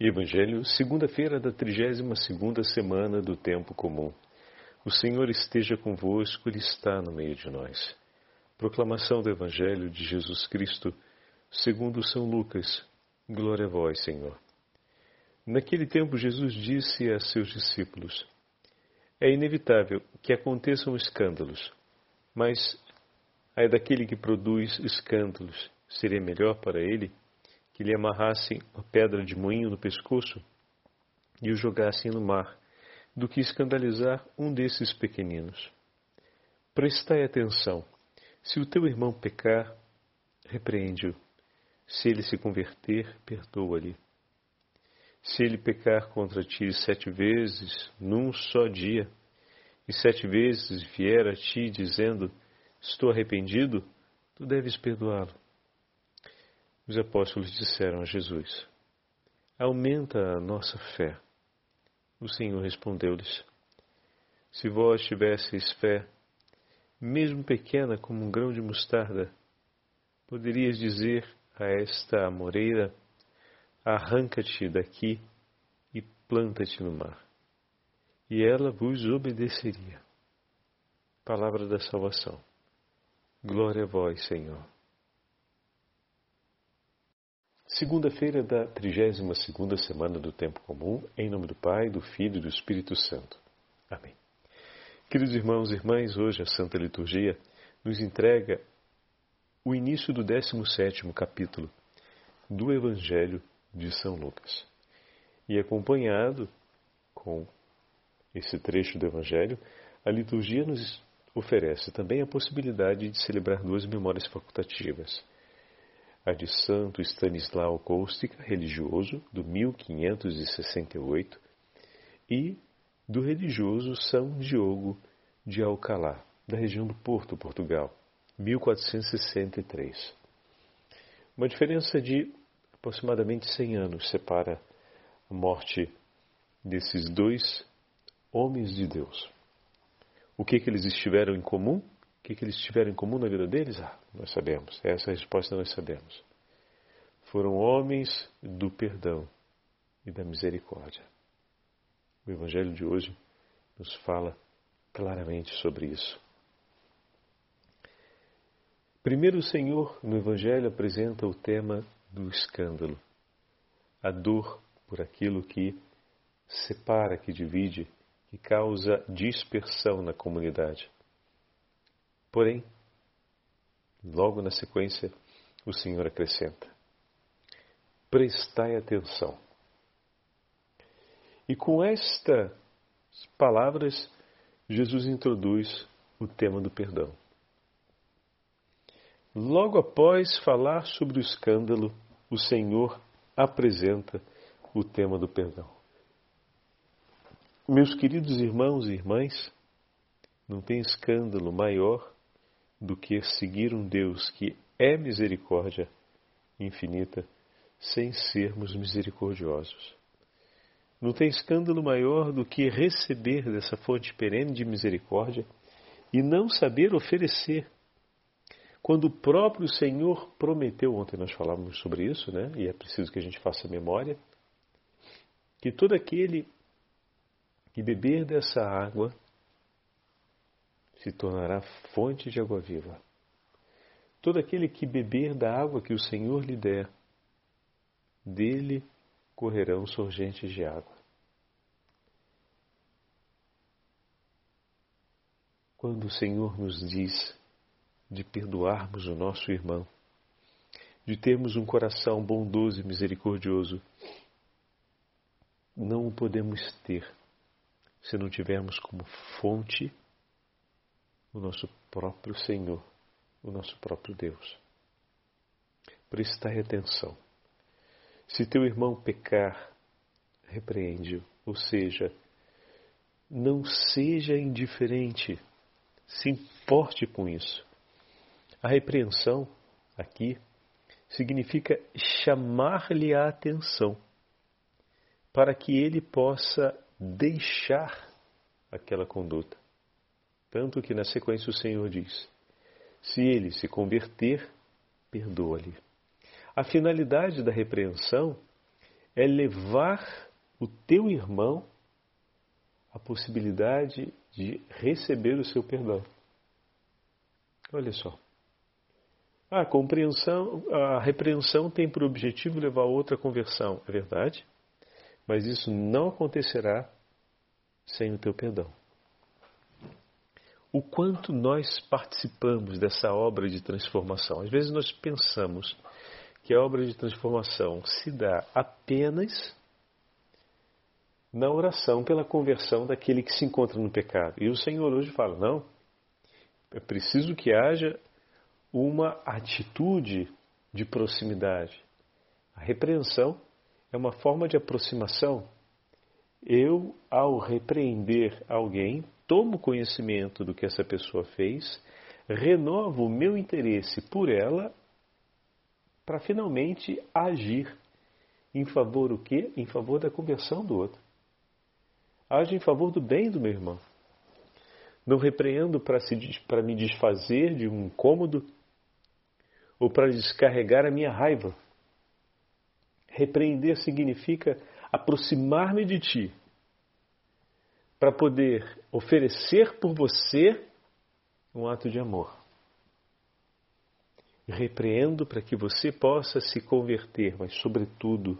Evangelho, segunda-feira da 32ª semana do tempo comum. O Senhor esteja convosco, Ele está no meio de nós. Proclamação do Evangelho de Jesus Cristo, segundo São Lucas. Glória a vós, Senhor. Naquele tempo Jesus disse a seus discípulos: É inevitável que aconteçam escândalos, mas ai daquele que produz escândalos, seria melhor para ele que lhe amarrassem uma pedra de moinho no pescoço e o jogassem no mar, do que escandalizar um desses pequeninos. Prestai atenção. Se o teu irmão pecar, repreende-o. Se ele se converter, perdoa-lhe. Se ele pecar contra ti sete vezes num só dia, e sete vezes vier a ti dizendo: Estou arrependido, tu deves perdoá-lo. Os apóstolos disseram a Jesus: Aumenta a nossa fé. O Senhor respondeu-lhes: Se vós tivesseis fé, mesmo pequena como um grão de mostarda, poderias dizer a esta amoreira: Arranca-te daqui e planta-te no mar. E ela vos obedeceria. Palavra da salvação. Glória a vós, Senhor. Segunda-feira da 32ª semana do Tempo Comum, em nome do Pai, do Filho e do Espírito Santo. Amém. Queridos irmãos e irmãs, hoje a Santa Liturgia nos entrega o início do 17º capítulo do Evangelho de São Lucas. E acompanhado com esse trecho do Evangelho, a liturgia nos oferece também a possibilidade de celebrar duas memórias facultativas a de Santo Stanislau Kostka, religioso, do 1568, e do religioso São Diogo de Alcalá, da região do Porto, Portugal, 1463. Uma diferença de aproximadamente 100 anos separa a morte desses dois homens de Deus. O que, que eles estiveram em comum? O que, que eles tiveram em comum na vida deles? Ah, nós sabemos. Essa resposta nós sabemos. Foram homens do perdão e da misericórdia. O Evangelho de hoje nos fala claramente sobre isso. Primeiro, o Senhor no Evangelho apresenta o tema do escândalo, a dor por aquilo que separa, que divide, que causa dispersão na comunidade. Porém, logo na sequência, o Senhor acrescenta: prestai atenção. E com estas palavras, Jesus introduz o tema do perdão. Logo após falar sobre o escândalo, o Senhor apresenta o tema do perdão. Meus queridos irmãos e irmãs, não tem escândalo maior do que seguir um Deus que é misericórdia infinita sem sermos misericordiosos. Não tem escândalo maior do que receber dessa fonte perene de misericórdia e não saber oferecer. Quando o próprio Senhor prometeu, ontem nós falávamos sobre isso, né? E é preciso que a gente faça memória, que todo aquele que beber dessa água se tornará fonte de água viva. Todo aquele que beber da água que o Senhor lhe der, dele correrão sorgentes de água. Quando o Senhor nos diz de perdoarmos o nosso irmão, de termos um coração bondoso e misericordioso, não o podemos ter se não tivermos como fonte o nosso próprio Senhor, o nosso próprio Deus. Prestai atenção. Se teu irmão pecar, repreende-o, ou seja, não seja indiferente, se importe com isso. A repreensão aqui significa chamar-lhe a atenção para que ele possa deixar aquela conduta. Tanto que na sequência o Senhor diz: se ele se converter, perdoa-lhe. A finalidade da repreensão é levar o teu irmão à possibilidade de receber o seu perdão. Olha só. A compreensão, a repreensão tem por objetivo levar a outra conversão, é verdade? Mas isso não acontecerá sem o teu perdão. O quanto nós participamos dessa obra de transformação. Às vezes nós pensamos que a obra de transformação se dá apenas na oração pela conversão daquele que se encontra no pecado. E o Senhor hoje fala: não, é preciso que haja uma atitude de proximidade. A repreensão é uma forma de aproximação. Eu, ao repreender alguém, tomo conhecimento do que essa pessoa fez, renovo o meu interesse por ela para finalmente agir em favor o quê? Em favor da conversão do outro. Age em favor do bem do meu irmão. Não repreendo para me desfazer de um incômodo ou para descarregar a minha raiva. Repreender significa aproximar-me de ti para poder oferecer por você um ato de amor. Repreendo para que você possa se converter, mas, sobretudo,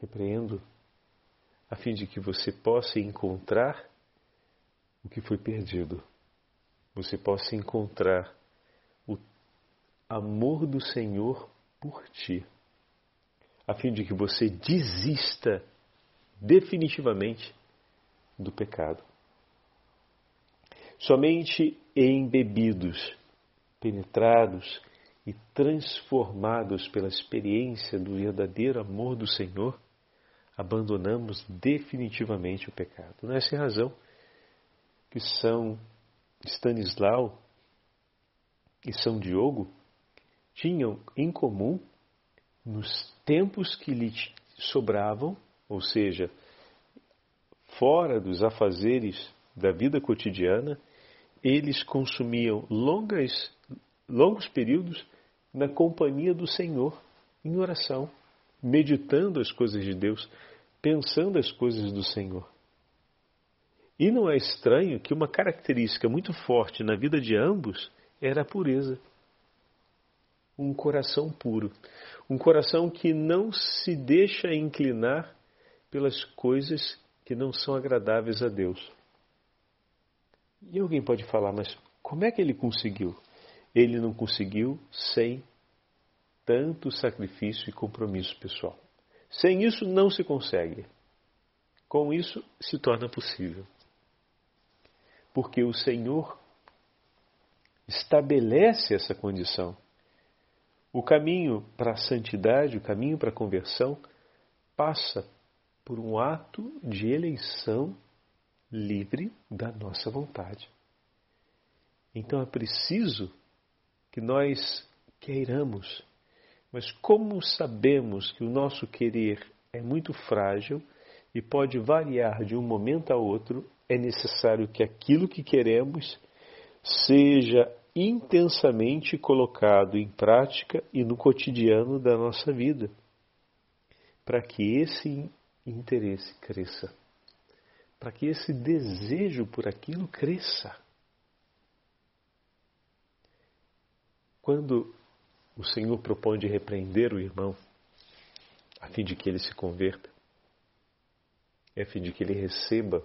repreendo a fim de que você possa encontrar o que foi perdido. Você possa encontrar amor do Senhor por ti, a fim de que você desista definitivamente do pecado. Somente embebidos, penetrados e transformados pela experiência do verdadeiro amor do Senhor, abandonamos definitivamente o pecado. Nessa razão que São Stanislau e São Diogo tinham em comum nos tempos que lhe sobravam, ou seja, fora dos afazeres da vida cotidiana, eles consumiam longas, longos períodos na companhia do Senhor, em oração, meditando as coisas de Deus, pensando as coisas do Senhor. E não é estranho que uma característica muito forte na vida de ambos era a pureza um coração puro, um coração que não se deixa inclinar pelas coisas que não são agradáveis a Deus. E alguém pode falar, mas como é que ele conseguiu? Ele não conseguiu sem tanto sacrifício e compromisso pessoal. Sem isso não se consegue. Com isso se torna possível. Porque o Senhor estabelece essa condição. O caminho para a santidade, o caminho para a conversão, passa por um ato de eleição livre da nossa vontade. Então é preciso que nós queiramos, mas como sabemos que o nosso querer é muito frágil e pode variar de um momento a outro, é necessário que aquilo que queremos seja intensamente colocado em prática e no cotidiano da nossa vida, para que esse interesse cresça, para que esse desejo por aquilo cresça. Quando o Senhor propõe de repreender o irmão, a fim de que ele se converta, a fim de que ele receba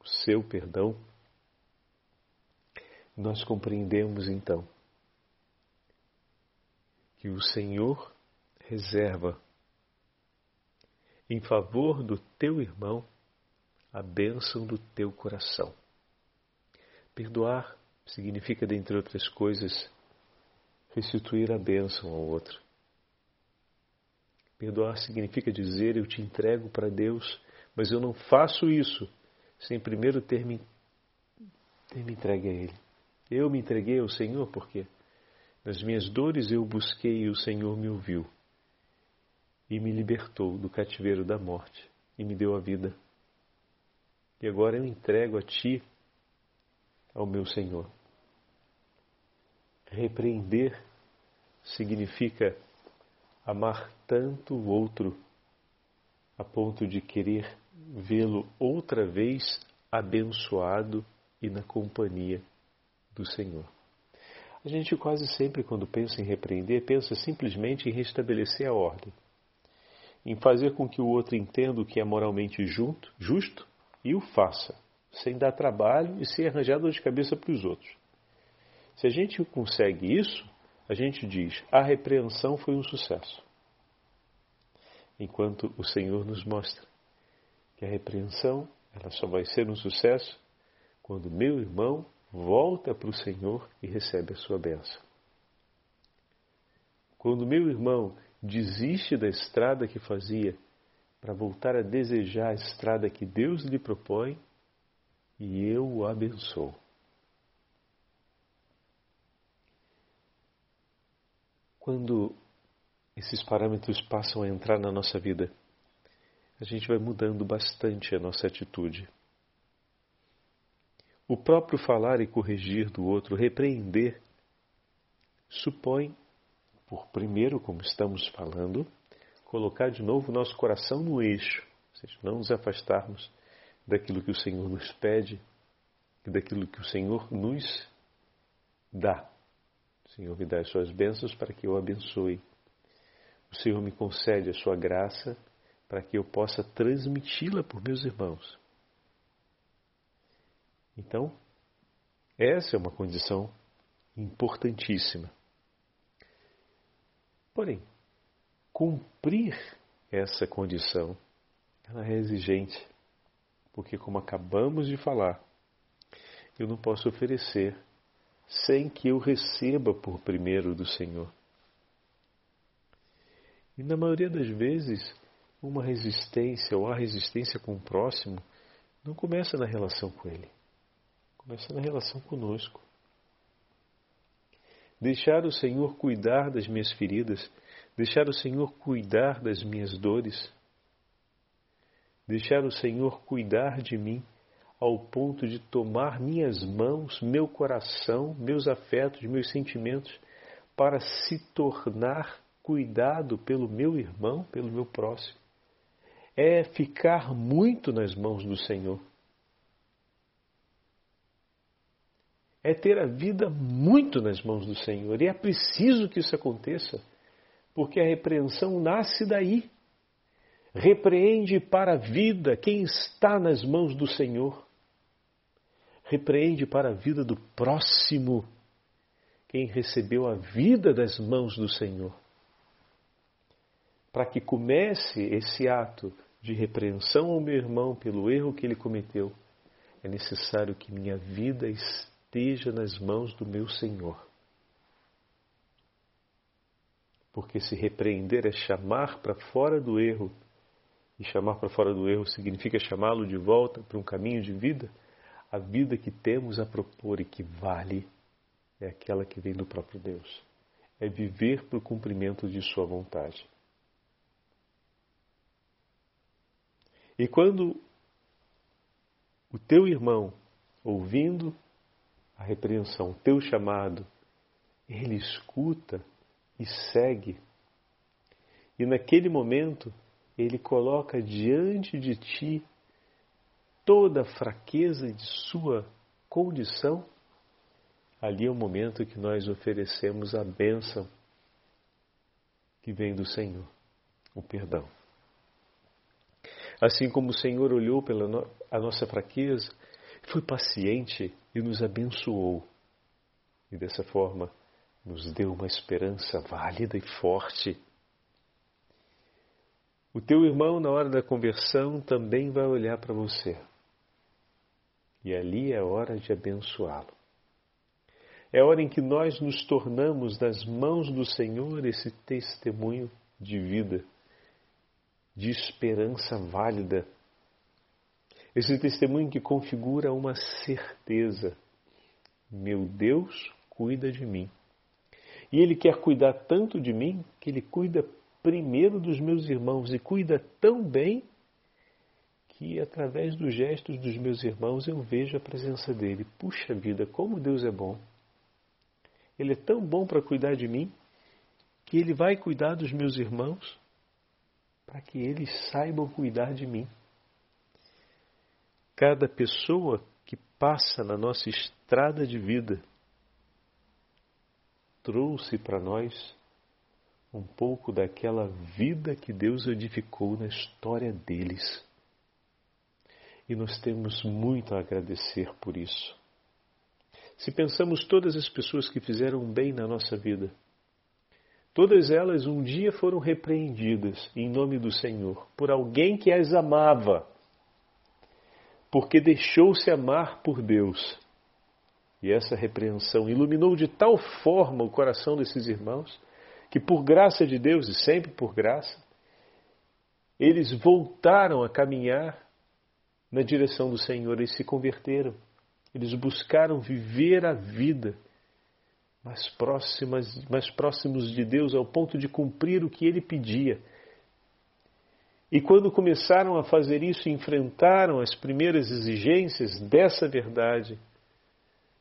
o seu perdão, nós compreendemos então que o Senhor reserva em favor do teu irmão a bênção do teu coração. Perdoar significa, dentre outras coisas, restituir a bênção ao outro. Perdoar significa dizer: Eu te entrego para Deus, mas eu não faço isso sem primeiro ter me, ter me entregue a Ele. Eu me entreguei ao Senhor porque nas minhas dores eu busquei e o Senhor me ouviu e me libertou do cativeiro da morte e me deu a vida. E agora eu entrego a Ti, ao meu Senhor. Repreender significa amar tanto o outro a ponto de querer vê-lo outra vez abençoado e na companhia do Senhor. A gente quase sempre, quando pensa em repreender, pensa simplesmente em restabelecer a ordem, em fazer com que o outro entenda o que é moralmente junto, justo e o faça, sem dar trabalho e sem arranjar dor de cabeça para os outros. Se a gente consegue isso, a gente diz: a repreensão foi um sucesso. Enquanto o Senhor nos mostra que a repreensão ela só vai ser um sucesso quando meu irmão volta para o Senhor e recebe a sua bênção. Quando meu irmão desiste da estrada que fazia para voltar a desejar a estrada que Deus lhe propõe e eu o abençoo. Quando esses parâmetros passam a entrar na nossa vida, a gente vai mudando bastante a nossa atitude. O próprio falar e corrigir do outro, repreender, supõe, por primeiro, como estamos falando, colocar de novo nosso coração no eixo, ou seja, não nos afastarmos daquilo que o Senhor nos pede e daquilo que o Senhor nos dá. O Senhor me dá as suas bênçãos para que eu abençoe. O Senhor me concede a sua graça para que eu possa transmiti-la por meus irmãos. Então, essa é uma condição importantíssima. Porém, cumprir essa condição ela é exigente, porque como acabamos de falar, eu não posso oferecer sem que eu receba por primeiro do Senhor. E na maioria das vezes, uma resistência ou a resistência com o próximo não começa na relação com ele. Começa na relação conosco. Deixar o Senhor cuidar das minhas feridas, deixar o Senhor cuidar das minhas dores, deixar o Senhor cuidar de mim ao ponto de tomar minhas mãos, meu coração, meus afetos, meus sentimentos, para se tornar cuidado pelo meu irmão, pelo meu próximo. É ficar muito nas mãos do Senhor. É ter a vida muito nas mãos do Senhor. E é preciso que isso aconteça, porque a repreensão nasce daí. Repreende para a vida quem está nas mãos do Senhor. Repreende para a vida do próximo quem recebeu a vida das mãos do Senhor. Para que comece esse ato de repreensão ao meu irmão pelo erro que ele cometeu, é necessário que minha vida esteja esteja nas mãos do meu Senhor. Porque se repreender é chamar para fora do erro, e chamar para fora do erro significa chamá-lo de volta para um caminho de vida, a vida que temos a propor e que vale é aquela que vem do próprio Deus. É viver para o cumprimento de Sua vontade. E quando o teu irmão, ouvindo a repreensão, teu chamado, ele escuta e segue. E naquele momento, ele coloca diante de ti toda a fraqueza de sua condição. Ali é o momento que nós oferecemos a bênção que vem do Senhor, o perdão. Assim como o Senhor olhou pela no a nossa fraqueza, foi paciente e nos abençoou. E dessa forma nos deu uma esperança válida e forte. O teu irmão, na hora da conversão, também vai olhar para você. E ali é hora de abençoá-lo. É hora em que nós nos tornamos nas mãos do Senhor esse testemunho de vida, de esperança válida esse testemunho que configura uma certeza. Meu Deus cuida de mim. E Ele quer cuidar tanto de mim que Ele cuida primeiro dos meus irmãos e cuida tão bem que através dos gestos dos meus irmãos eu vejo a presença dele. Puxa vida, como Deus é bom. Ele é tão bom para cuidar de mim que ele vai cuidar dos meus irmãos para que eles saibam cuidar de mim. Cada pessoa que passa na nossa estrada de vida trouxe para nós um pouco daquela vida que Deus edificou na história deles. E nós temos muito a agradecer por isso. Se pensamos todas as pessoas que fizeram bem na nossa vida, todas elas um dia foram repreendidas em nome do Senhor por alguém que as amava, porque deixou-se amar por Deus. E essa repreensão iluminou de tal forma o coração desses irmãos que, por graça de Deus e sempre por graça, eles voltaram a caminhar na direção do Senhor e se converteram. Eles buscaram viver a vida mais próximas, mais próximos de Deus ao ponto de cumprir o que ele pedia. E quando começaram a fazer isso enfrentaram as primeiras exigências dessa verdade,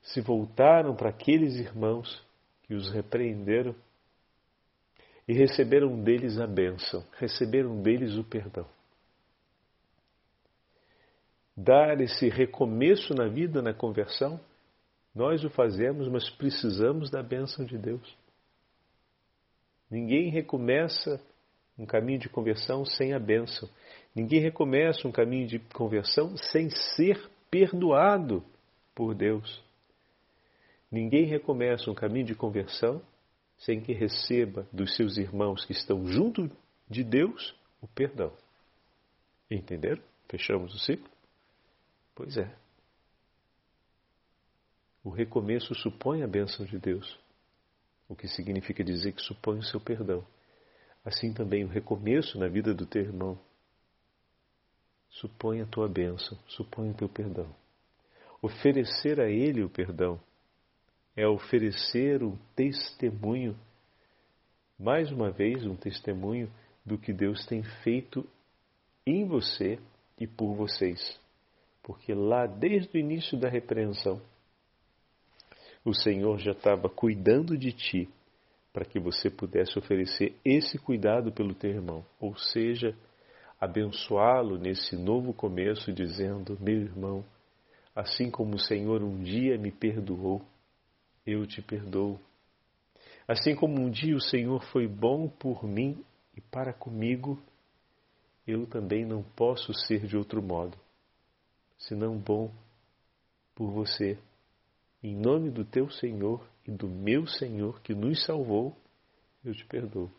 se voltaram para aqueles irmãos que os repreenderam e receberam deles a bênção, receberam deles o perdão dar esse recomeço na vida, na conversão, nós o fazemos, mas precisamos da bênção de Deus. Ninguém recomeça um caminho de conversão sem a bênção. Ninguém recomeça um caminho de conversão sem ser perdoado por Deus. Ninguém recomeça um caminho de conversão sem que receba dos seus irmãos que estão junto de Deus o perdão. Entenderam? Fechamos o ciclo? Pois é. O recomeço supõe a bênção de Deus, o que significa dizer que supõe o seu perdão. Assim também o recomeço na vida do teu irmão supõe a tua bênção, supõe o teu perdão. Oferecer a ele o perdão é oferecer um testemunho, mais uma vez, um testemunho do que Deus tem feito em você e por vocês. Porque lá, desde o início da repreensão, o Senhor já estava cuidando de ti para que você pudesse oferecer esse cuidado pelo teu irmão, ou seja, abençoá-lo nesse novo começo, dizendo: Meu irmão, assim como o Senhor um dia me perdoou, eu te perdoo. Assim como um dia o Senhor foi bom por mim e para comigo, eu também não posso ser de outro modo senão bom por você. Em nome do teu Senhor e do meu Senhor que nos salvou, eu te perdoo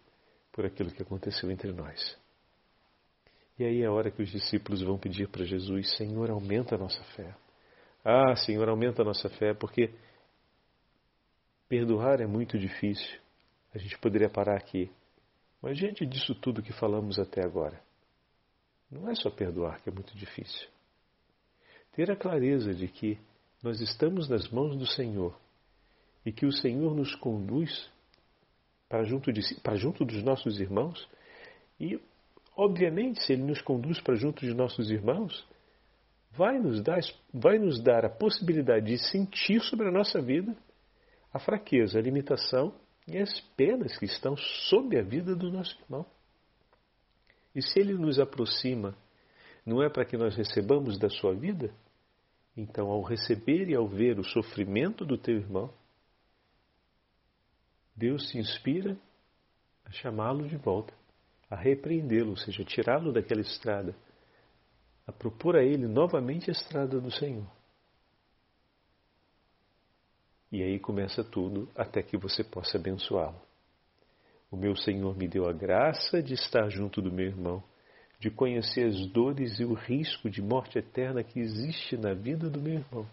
por aquilo que aconteceu entre nós. E aí é a hora que os discípulos vão pedir para Jesus: Senhor, aumenta a nossa fé. Ah, Senhor, aumenta a nossa fé, porque perdoar é muito difícil. A gente poderia parar aqui. Mas diante disso tudo que falamos até agora, não é só perdoar que é muito difícil ter a clareza de que nós estamos nas mãos do Senhor. E que o Senhor nos conduz para junto, de, para junto dos nossos irmãos. E, obviamente, se Ele nos conduz para junto de nossos irmãos, vai nos dar, vai nos dar a possibilidade de sentir sobre a nossa vida a fraqueza, a limitação e as penas que estão sob a vida do nosso irmão. E se Ele nos aproxima, não é para que nós recebamos da sua vida, então, ao receber e ao ver o sofrimento do teu irmão, Deus se inspira a chamá-lo de volta, a repreendê-lo, ou seja, tirá-lo daquela estrada, a propor a ele novamente a estrada do Senhor. E aí começa tudo até que você possa abençoá-lo. O meu Senhor me deu a graça de estar junto do meu irmão de conhecer as dores e o risco de morte eterna que existe na vida do meu irmão.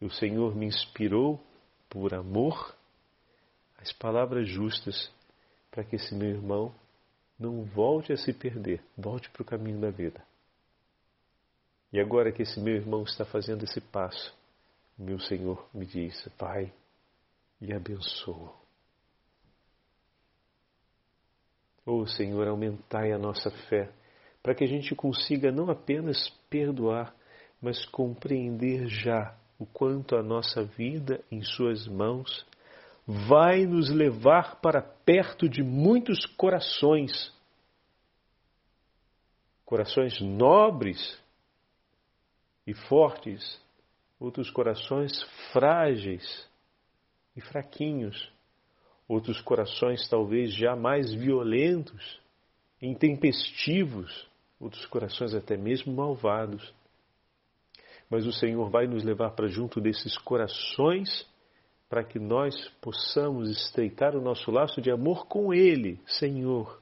E o Senhor me inspirou, por amor, as palavras justas para que esse meu irmão não volte a se perder, volte para o caminho da vida. E agora que esse meu irmão está fazendo esse passo, meu Senhor me diz: vai e abençoa. Oh Senhor, aumentai a nossa fé, para que a gente consiga não apenas perdoar, mas compreender já o quanto a nossa vida em Suas mãos vai nos levar para perto de muitos corações corações nobres e fortes, outros corações frágeis e fraquinhos, outros corações talvez já mais violentos, intempestivos, outros corações até mesmo malvados. Mas o Senhor vai nos levar para junto desses corações para que nós possamos estreitar o nosso laço de amor com Ele, Senhor,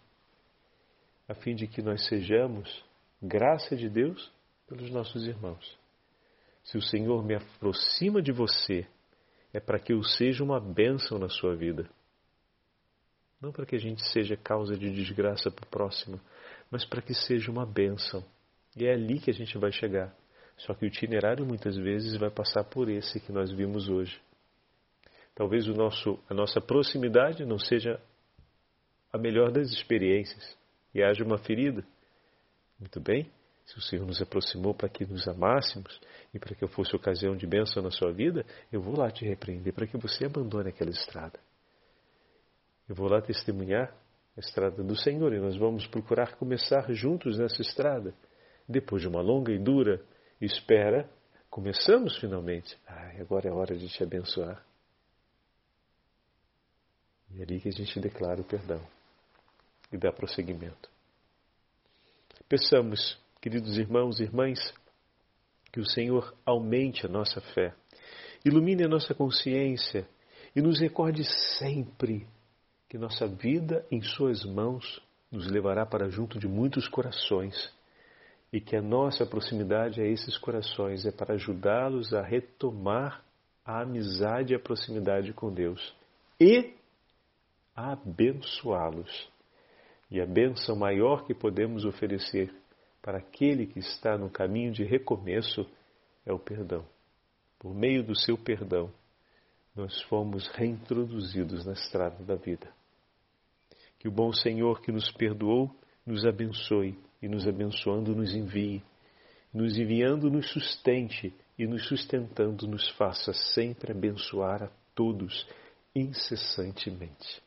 a fim de que nós sejamos graça de Deus pelos nossos irmãos. Se o Senhor me aproxima de você, é para que eu seja uma bênção na sua vida. Não para que a gente seja causa de desgraça para o próximo, mas para que seja uma bênção. E é ali que a gente vai chegar. Só que o itinerário muitas vezes vai passar por esse que nós vimos hoje. Talvez o nosso, a nossa proximidade não seja a melhor das experiências e haja uma ferida. Muito bem, se o Senhor nos aproximou para que nos amássemos e para que eu fosse ocasião de bênção na sua vida, eu vou lá te repreender para que você abandone aquela estrada. Eu vou lá testemunhar a estrada do Senhor e nós vamos procurar começar juntos nessa estrada. Depois de uma longa e dura espera, começamos finalmente. Ai, agora é hora de te abençoar. E é ali que a gente declara o perdão e dá prosseguimento. Peçamos, queridos irmãos e irmãs, que o Senhor aumente a nossa fé, ilumine a nossa consciência e nos recorde sempre que nossa vida em Suas mãos nos levará para junto de muitos corações e que a nossa proximidade a esses corações é para ajudá-los a retomar a amizade e a proximidade com Deus e abençoá-los. E a bênção maior que podemos oferecer para aquele que está no caminho de recomeço é o perdão. Por meio do seu perdão, nós fomos reintroduzidos na estrada da vida. Que o bom Senhor que nos perdoou nos abençoe e, nos abençoando, nos envie, nos enviando, nos sustente e nos sustentando, nos faça sempre abençoar a todos incessantemente.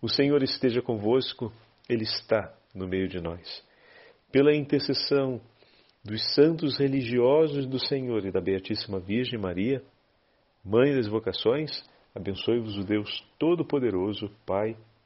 O Senhor esteja convosco, Ele está no meio de nós. Pela intercessão dos santos religiosos do Senhor e da Beatíssima Virgem Maria, Mãe das vocações, abençoe-vos o Deus Todo-Poderoso, Pai,